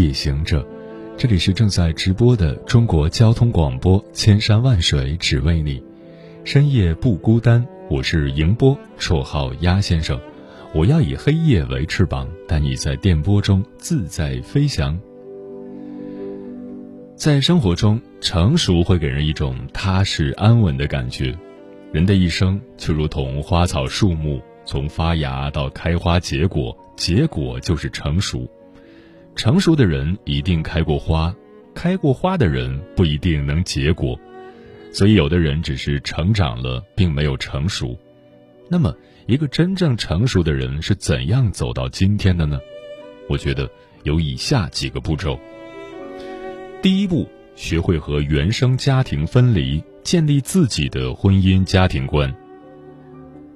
夜行者，这里是正在直播的中国交通广播，千山万水只为你，深夜不孤单。我是迎波，绰号鸭先生。我要以黑夜为翅膀，带你在电波中自在飞翔。在生活中，成熟会给人一种踏实安稳的感觉。人的一生就如同花草树木，从发芽到开花结果，结果就是成熟。成熟的人一定开过花，开过花的人不一定能结果，所以有的人只是成长了，并没有成熟。那么，一个真正成熟的人是怎样走到今天的呢？我觉得有以下几个步骤。第一步，学会和原生家庭分离，建立自己的婚姻家庭观。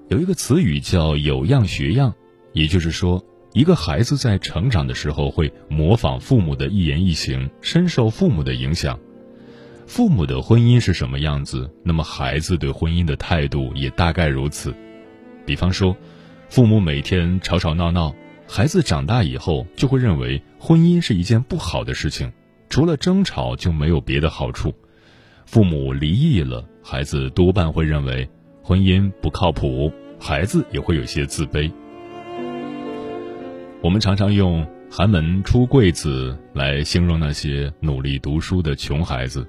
有一个词语叫“有样学样”，也就是说。一个孩子在成长的时候会模仿父母的一言一行，深受父母的影响。父母的婚姻是什么样子，那么孩子对婚姻的态度也大概如此。比方说，父母每天吵吵闹闹，孩子长大以后就会认为婚姻是一件不好的事情，除了争吵就没有别的好处。父母离异了，孩子多半会认为婚姻不靠谱，孩子也会有些自卑。我们常常用“寒门出贵子”来形容那些努力读书的穷孩子，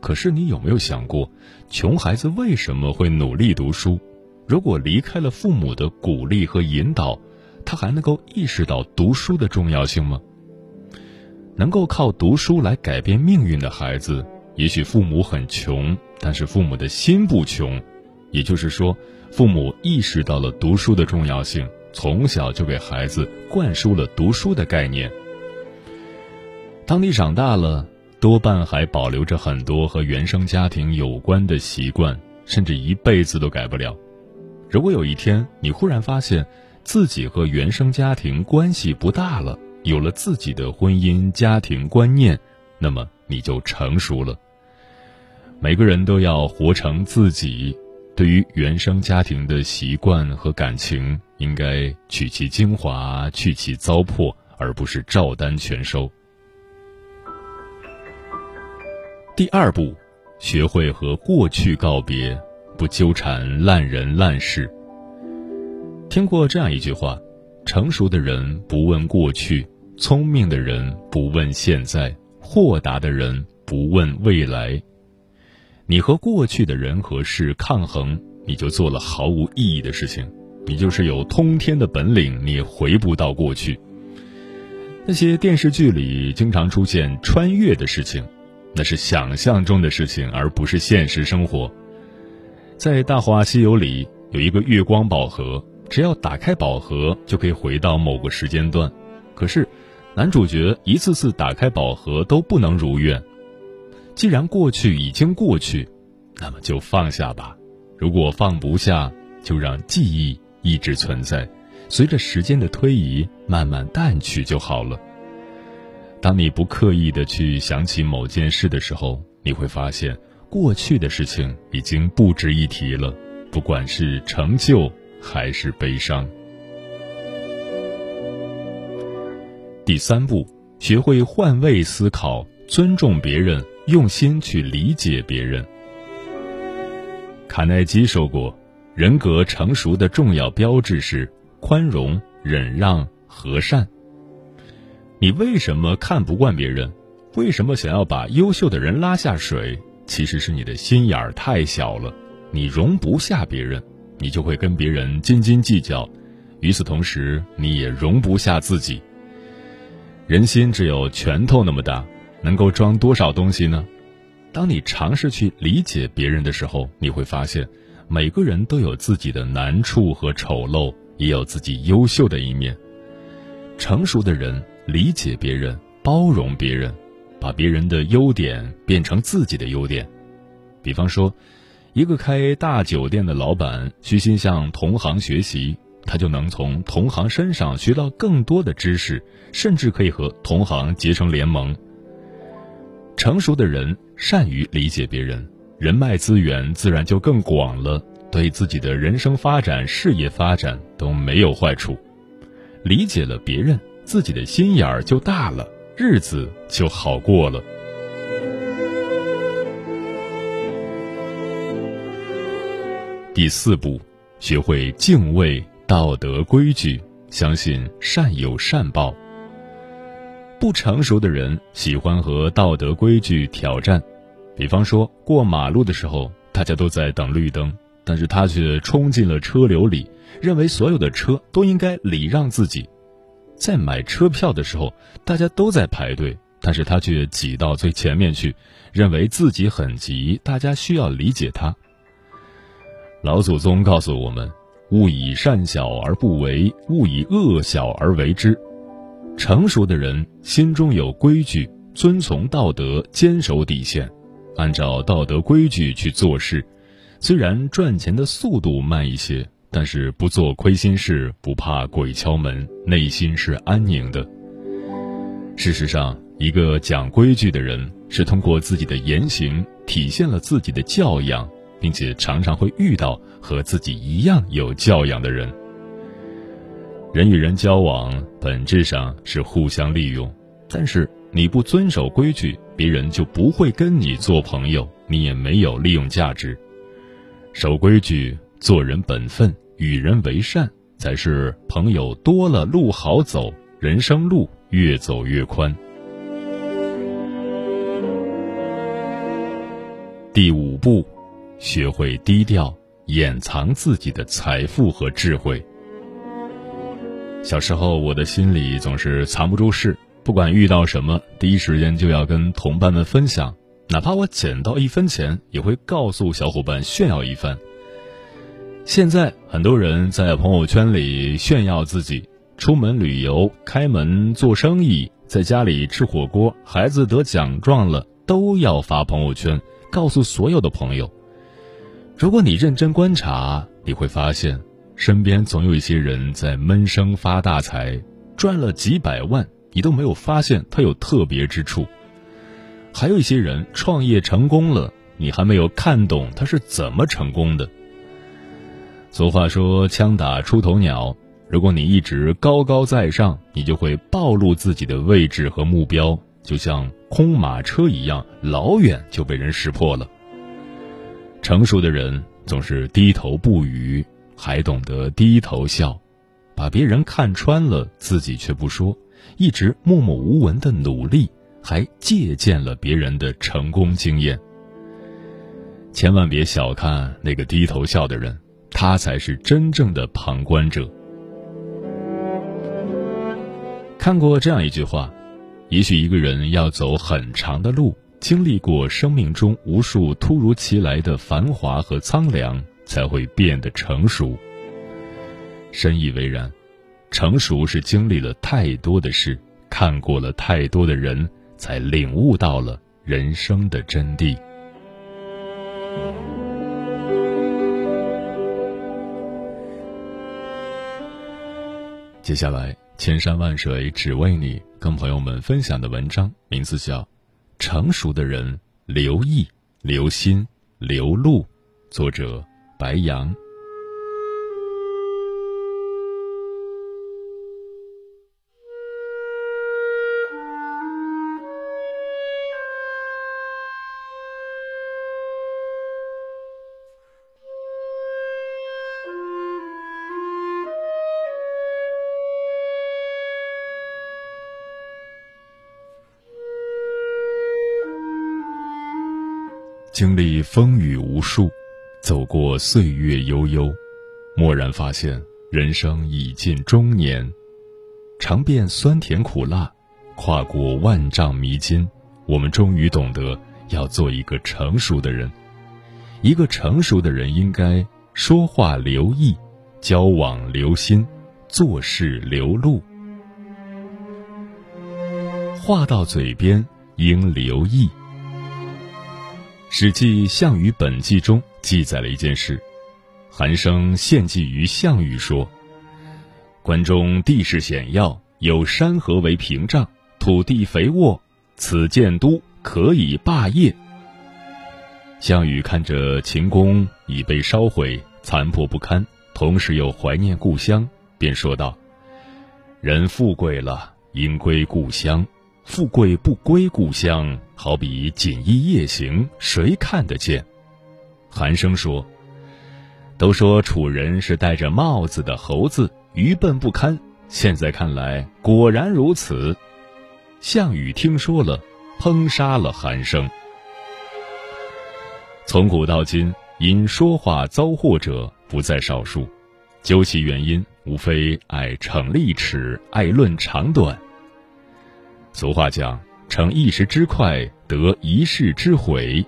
可是你有没有想过，穷孩子为什么会努力读书？如果离开了父母的鼓励和引导，他还能够意识到读书的重要性吗？能够靠读书来改变命运的孩子，也许父母很穷，但是父母的心不穷，也就是说，父母意识到了读书的重要性。从小就给孩子灌输了读书的概念。当你长大了，多半还保留着很多和原生家庭有关的习惯，甚至一辈子都改不了。如果有一天你忽然发现自己和原生家庭关系不大了，有了自己的婚姻家庭观念，那么你就成熟了。每个人都要活成自己。对于原生家庭的习惯和感情，应该取其精华，去其糟粕，而不是照单全收。第二步，学会和过去告别，不纠缠烂人烂事。听过这样一句话：成熟的人不问过去，聪明的人不问现在，豁达的人不问未来。你和过去的人和事抗衡，你就做了毫无意义的事情。你就是有通天的本领，你也回不到过去。那些电视剧里经常出现穿越的事情，那是想象中的事情，而不是现实生活。在《大话西游》里有一个月光宝盒，只要打开宝盒就可以回到某个时间段。可是，男主角一次次打开宝盒都不能如愿。既然过去已经过去，那么就放下吧。如果放不下，就让记忆一直存在，随着时间的推移慢慢淡去就好了。当你不刻意的去想起某件事的时候，你会发现过去的事情已经不值一提了，不管是成就还是悲伤。第三步，学会换位思考，尊重别人。用心去理解别人。卡耐基说过：“人格成熟的重要标志是宽容、忍让、和善。你为什么看不惯别人？为什么想要把优秀的人拉下水？其实是你的心眼儿太小了，你容不下别人，你就会跟别人斤斤计较。与此同时，你也容不下自己。人心只有拳头那么大，能够装多少东西呢？当你尝试去理解别人的时候，你会发现，每个人都有自己的难处和丑陋，也有自己优秀的一面。成熟的人理解别人，包容别人，把别人的优点变成自己的优点。比方说，一个开大酒店的老板虚心向同行学习，他就能从同行身上学到更多的知识，甚至可以和同行结成联盟。成熟的人善于理解别人，人脉资源自然就更广了，对自己的人生发展、事业发展都没有坏处。理解了别人，自己的心眼儿就大了，日子就好过了。第四步，学会敬畏道德规矩，相信善有善报。不成熟的人喜欢和道德规矩挑战，比方说过马路的时候，大家都在等绿灯，但是他却冲进了车流里，认为所有的车都应该礼让自己。在买车票的时候，大家都在排队，但是他却挤到最前面去，认为自己很急，大家需要理解他。老祖宗告诉我们：勿以善小而不为，勿以恶小而为之。成熟的人心中有规矩，遵从道德，坚守底线，按照道德规矩去做事。虽然赚钱的速度慢一些，但是不做亏心事，不怕鬼敲门，内心是安宁的。事实上，一个讲规矩的人，是通过自己的言行体现了自己的教养，并且常常会遇到和自己一样有教养的人。人与人交往本质上是互相利用，但是你不遵守规矩，别人就不会跟你做朋友，你也没有利用价值。守规矩，做人本分，与人为善，才是朋友多了路好走，人生路越走越宽。第五步，学会低调，掩藏自己的财富和智慧。小时候，我的心里总是藏不住事，不管遇到什么，第一时间就要跟同伴们分享，哪怕我捡到一分钱，也会告诉小伙伴炫耀一番。现在，很多人在朋友圈里炫耀自己出门旅游、开门做生意，在家里吃火锅，孩子得奖状了，都要发朋友圈，告诉所有的朋友。如果你认真观察，你会发现。身边总有一些人在闷声发大财，赚了几百万，你都没有发现他有特别之处；还有一些人创业成功了，你还没有看懂他是怎么成功的。俗话说“枪打出头鸟”，如果你一直高高在上，你就会暴露自己的位置和目标，就像空马车一样，老远就被人识破了。成熟的人总是低头不语。还懂得低头笑，把别人看穿了，自己却不说，一直默默无闻的努力，还借鉴了别人的成功经验。千万别小看那个低头笑的人，他才是真正的旁观者。看过这样一句话：，也许一个人要走很长的路，经历过生命中无数突如其来的繁华和苍凉。才会变得成熟。深以为然，成熟是经历了太多的事，看过了太多的人，才领悟到了人生的真谛。接下来，千山万水只为你，跟朋友们分享的文章名字叫《成熟的人留意、留心、留路》，作者。白羊经历风雨无数走过岁月悠悠，蓦然发现人生已近中年。尝遍酸甜苦辣，跨过万丈迷津，我们终于懂得要做一个成熟的人。一个成熟的人应该说话留意，交往留心，做事留路。话到嘴边应留意。《史记·项羽本纪》中记载了一件事：韩生献计于项羽说。关中地势险要，有山河为屏障，土地肥沃，此建都可以霸业。项羽看着秦宫已被烧毁，残破不堪，同时又怀念故乡，便说道：“人富贵了，应归故乡；富贵不归故乡，好比锦衣夜行，谁看得见？”韩生说：“都说楚人是戴着帽子的猴子。”愚笨不堪，现在看来果然如此。项羽听说了，烹杀了韩生。从古到今，因说话遭祸者不在少数，究其原因，无非爱逞利齿，爱论长短。俗话讲：“逞一时之快，得一世之悔。”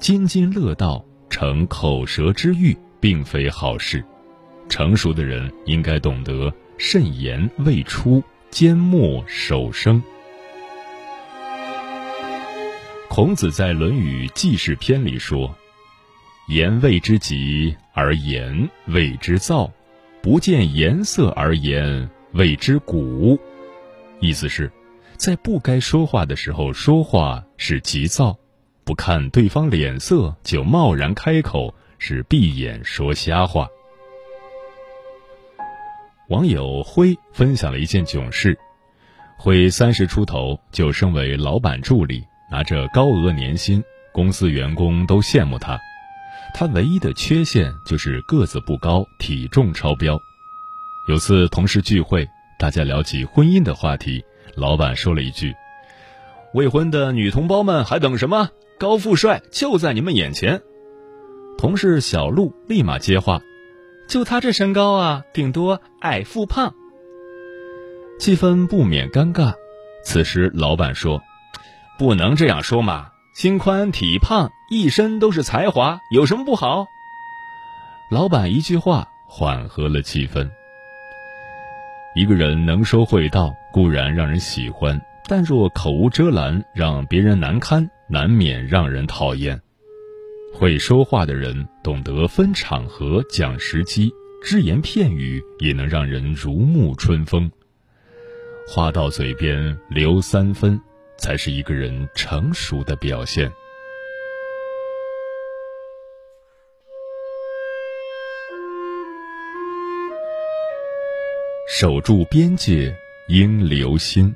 津津乐道，逞口舌之欲，并非好事。成熟的人应该懂得慎言未出，缄默守声。孔子在《论语记事篇》里说：“言谓之急而言谓之躁，不见颜色而言谓之鼓。”意思是，在不该说话的时候说话是急躁，不看对方脸色就贸然开口是闭眼说瞎话。网友辉分享了一件囧事：辉三十出头就升为老板助理，拿着高额年薪，公司员工都羡慕他。他唯一的缺陷就是个子不高，体重超标。有次同事聚会，大家聊起婚姻的话题，老板说了一句：“未婚的女同胞们还等什么？高富帅就在你们眼前。”同事小陆立马接话。就他这身高啊，顶多矮富胖。气氛不免尴尬。此时老板说：“不能这样说嘛，心宽体胖，一身都是才华，有什么不好？”老板一句话缓和了气氛。一个人能说会道固然让人喜欢，但若口无遮拦，让别人难堪，难免让人讨厌。会说话的人懂得分场合、讲时机，只言片语也能让人如沐春风。话到嘴边留三分，才是一个人成熟的表现。守住边界，应留心。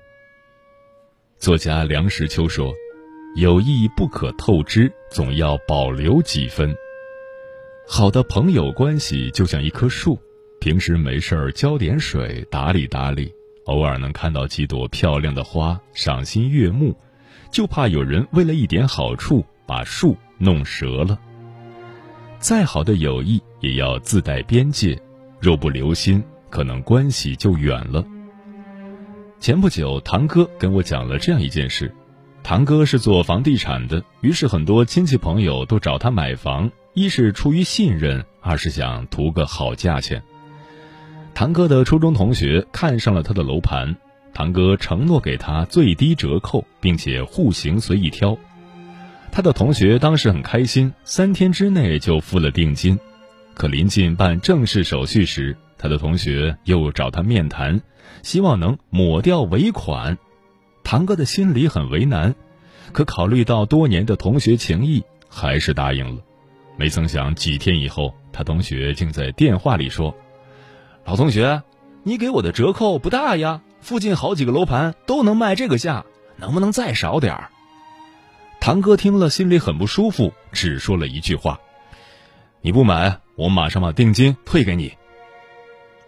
作家梁实秋说。友谊不可透支，总要保留几分。好的朋友关系就像一棵树，平时没事儿浇点水，打理打理，偶尔能看到几朵漂亮的花，赏心悦目。就怕有人为了一点好处把树弄折了。再好的友谊也要自带边界，若不留心，可能关系就远了。前不久，堂哥跟我讲了这样一件事。堂哥是做房地产的，于是很多亲戚朋友都找他买房，一是出于信任，二是想图个好价钱。堂哥的初中同学看上了他的楼盘，堂哥承诺给他最低折扣，并且户型随意挑。他的同学当时很开心，三天之内就付了定金。可临近办正式手续时，他的同学又找他面谈，希望能抹掉尾款。堂哥的心里很为难，可考虑到多年的同学情谊，还是答应了。没曾想几天以后，他同学竟在电话里说：“老同学，你给我的折扣不大呀，附近好几个楼盘都能卖这个价，能不能再少点儿？”堂哥听了心里很不舒服，只说了一句话：“你不买，我马上把定金退给你。”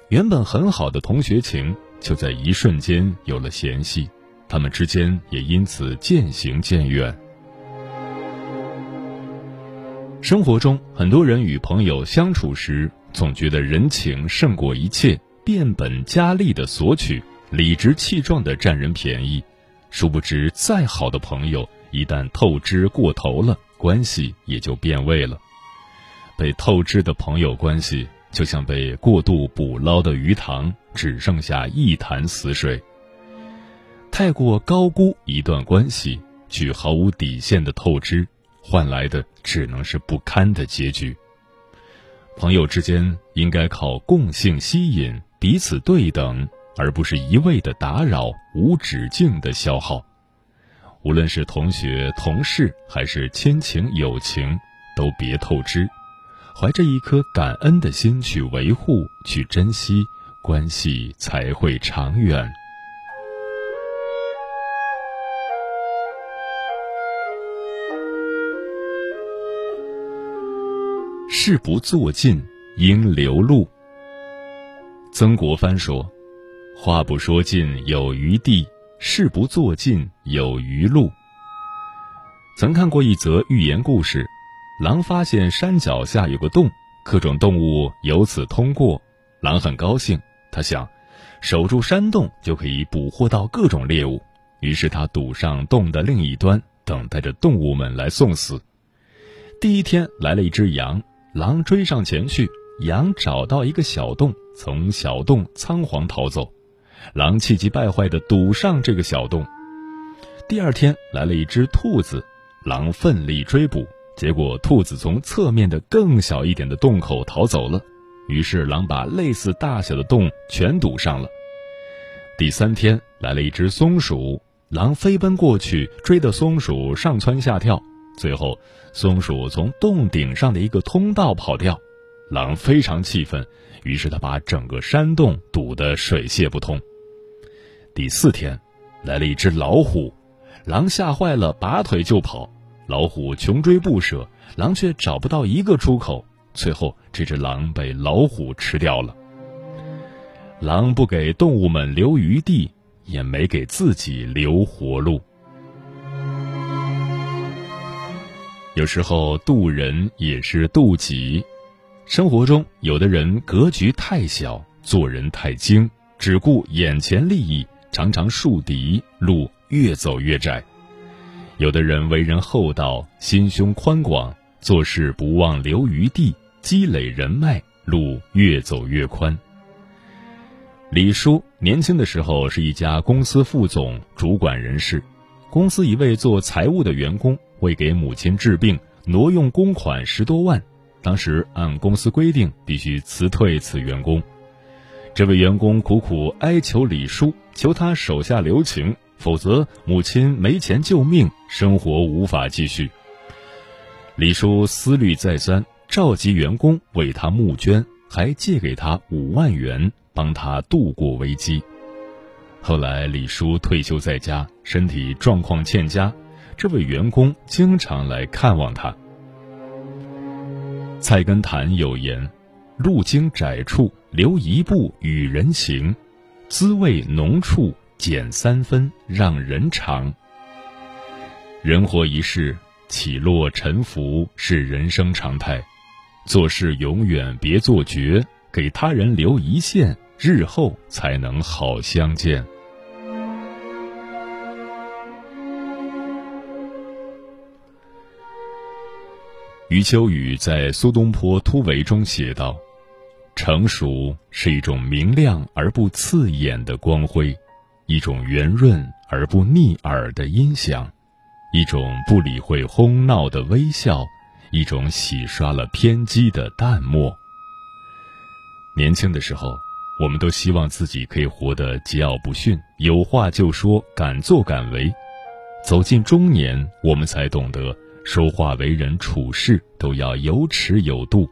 原本很好的同学情，就在一瞬间有了嫌隙。他们之间也因此渐行渐远。生活中，很多人与朋友相处时，总觉得人情胜过一切，变本加厉的索取，理直气壮的占人便宜。殊不知，再好的朋友，一旦透支过头了，关系也就变味了。被透支的朋友关系，就像被过度捕捞的鱼塘，只剩下一潭死水。太过高估一段关系，去毫无底线的透支。换来的只能是不堪的结局。朋友之间应该靠共性吸引，彼此对等，而不是一味的打扰、无止境的消耗。无论是同学、同事，还是亲情、友情，都别透支，怀着一颗感恩的心去维护、去珍惜，关系才会长远。事不做尽，应留路。曾国藩说：“话不说尽，有余地；事不做尽，有余路。”曾看过一则寓言故事：狼发现山脚下有个洞，各种动物由此通过。狼很高兴，他想，守住山洞就可以捕获到各种猎物。于是他堵上洞的另一端，等待着动物们来送死。第一天来了一只羊。狼追上前去，羊找到一个小洞，从小洞仓皇逃走。狼气急败坏地堵上这个小洞。第二天来了一只兔子，狼奋力追捕，结果兔子从侧面的更小一点的洞口逃走了。于是狼把类似大小的洞全堵上了。第三天来了一只松鼠，狼飞奔过去，追得松鼠上蹿下跳。最后，松鼠从洞顶上的一个通道跑掉，狼非常气愤，于是他把整个山洞堵得水泄不通。第四天，来了一只老虎，狼吓坏了，拔腿就跑，老虎穷追不舍，狼却找不到一个出口，最后这只狼被老虎吃掉了。狼不给动物们留余地，也没给自己留活路。有时候渡人也是渡己。生活中，有的人格局太小，做人太精，只顾眼前利益，常常树敌，路越走越窄；有的人为人厚道，心胸宽广，做事不忘留余地，积累人脉，路越走越宽。李叔年轻的时候是一家公司副总，主管人事。公司一位做财务的员工为给母亲治病挪用公款十多万，当时按公司规定必须辞退此员工。这位员工苦苦哀求李叔，求他手下留情，否则母亲没钱救命，生活无法继续。李叔思虑再三，召集员工为他募捐，还借给他五万元，帮他度过危机。后来李叔退休在家，身体状况欠佳，这位员工经常来看望他。菜根谭有言：“路经窄处留一步与人行，滋味浓处减三分让人尝。”人活一世，起落沉浮是人生常态，做事永远别做绝，给他人留一线，日后才能好相见。余秋雨在《苏东坡突围》中写道：“成熟是一种明亮而不刺眼的光辉，一种圆润而不腻耳的音响，一种不理会哄闹的微笑，一种洗刷了偏激的淡漠。”年轻的时候，我们都希望自己可以活得桀骜不驯，有话就说，敢作敢为；走进中年，我们才懂得。说话为人处事都要有尺有度，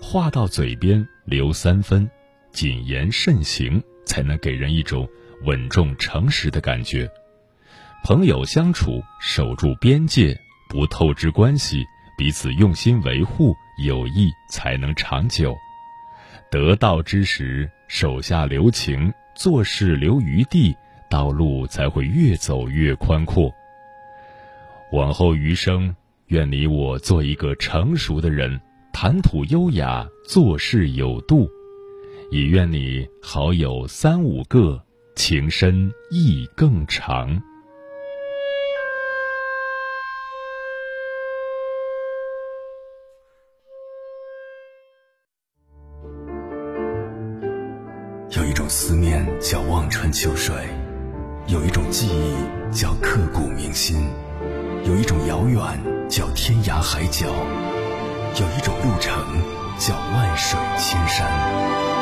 话到嘴边留三分，谨言慎行，才能给人一种稳重诚实的感觉。朋友相处，守住边界，不透支关系，彼此用心维护，友谊才能长久。得道之时，手下留情，做事留余地，道路才会越走越宽阔。往后余生，愿你我做一个成熟的人，谈吐优雅，做事有度。也愿你好友三五个，情深意更长。有一种思念叫望穿秋水，有一种记忆叫刻骨铭心，有一种遥远叫天涯海角，有一种路程叫万水千山。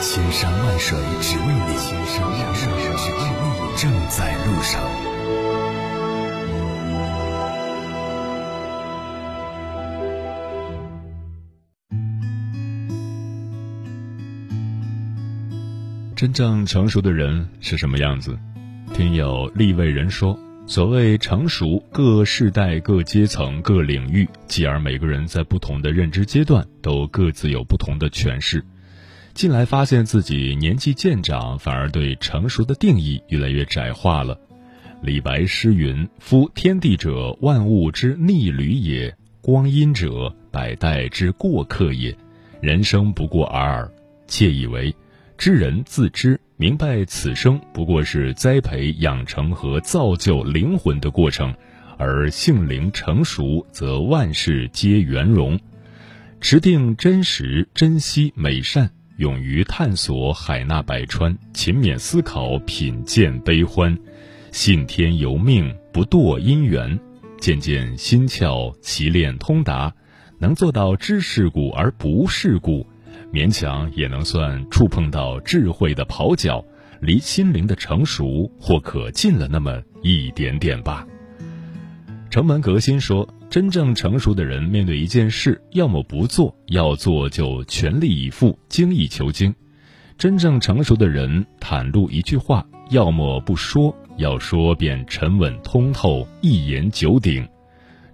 千山万水只为你，千山万水只为你，正在路上。真正成熟的人是什么样子？听有立位人说，所谓成熟，各世代、各阶层、各领域，继而每个人在不同的认知阶段都各自有不同的诠释。近来发现自己年纪渐长，反而对成熟的定义越来越窄化了。李白诗云：“夫天地者，万物之逆旅也；光阴者，百代之过客也。人生不过尔尔。”窃以为。知人自知，明白此生不过是栽培、养成和造就灵魂的过程，而性灵成熟，则万事皆圆融。持定真实、珍惜美善，勇于探索海纳百川，勤勉思考品鉴悲欢，信天由命，不堕因缘，渐渐心窍奇练通达，能做到知世故而不世故。勉强也能算触碰到智慧的跑脚，离心灵的成熟或可近了那么一点点吧。城门革新说，真正成熟的人面对一件事，要么不做，要做就全力以赴、精益求精；真正成熟的人袒露一句话，要么不说，要说便沉稳通透、一言九鼎。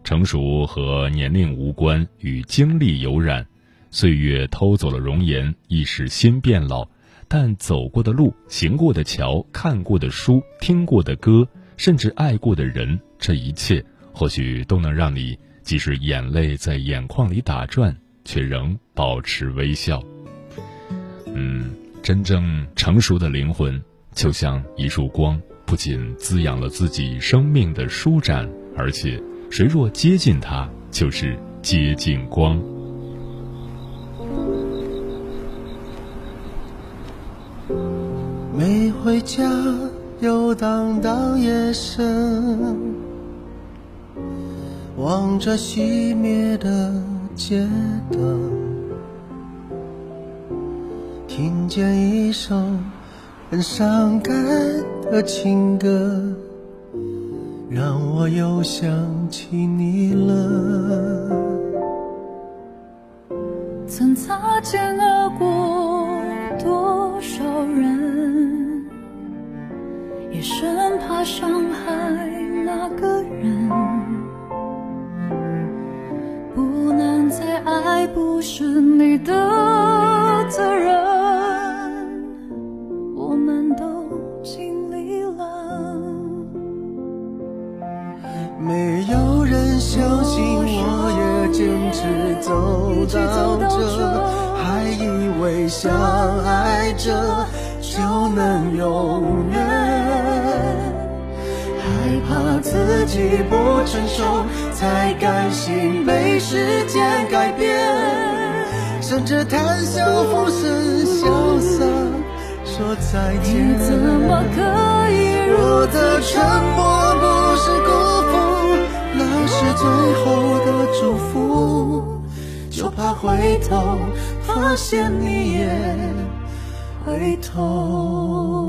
成熟和年龄无关，与经历有染。岁月偷走了容颜，亦使心变老。但走过的路、行过的桥、看过的书、听过的歌，甚至爱过的人，这一切或许都能让你，即使眼泪在眼眶里打转，却仍保持微笑。嗯，真正成熟的灵魂，就像一束光，不仅滋养了自己生命的舒展，而且谁若接近它，就是接近光。没回家，游荡到夜深，望着熄灭的街灯，听见一首很伤感的情歌，让我又想起你了。曾擦肩而过多少人？也生怕伤不是你的责任，我们都尽力了。没有人相信，我也坚持走到这，还以为相爱着就能永远。害怕自己不成熟，才甘心被时间改变，甚至谈笑风生，潇洒说再见。你怎么可以？我的沉默不是辜负，那是最后的祝福。就怕回头发现你也回头。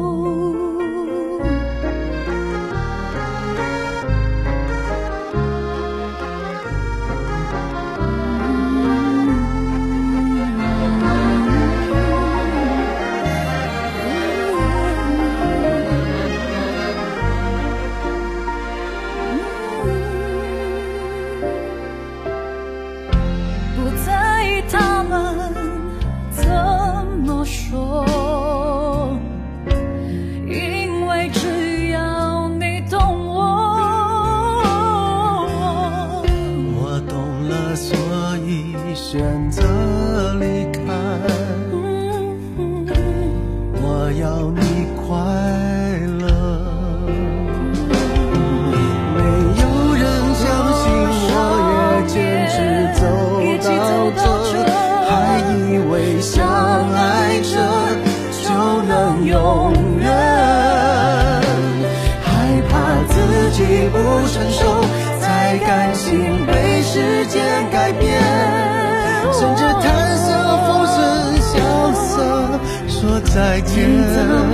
再见。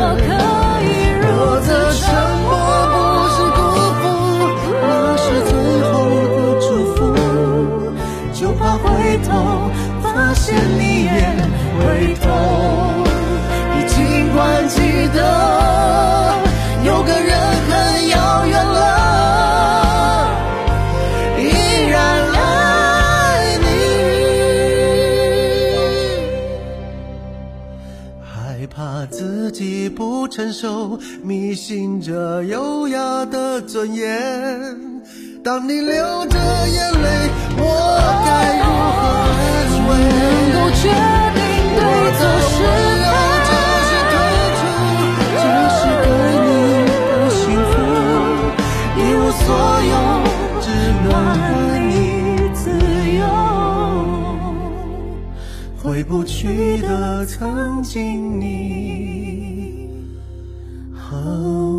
己不成熟，迷信着优雅的尊严。当你？流着眼泪，我该如何安慰？能够决定对错是非。这是退出，这是对你。的幸福，一无所有，只能怪你。自由。回不去的曾经你。Oh.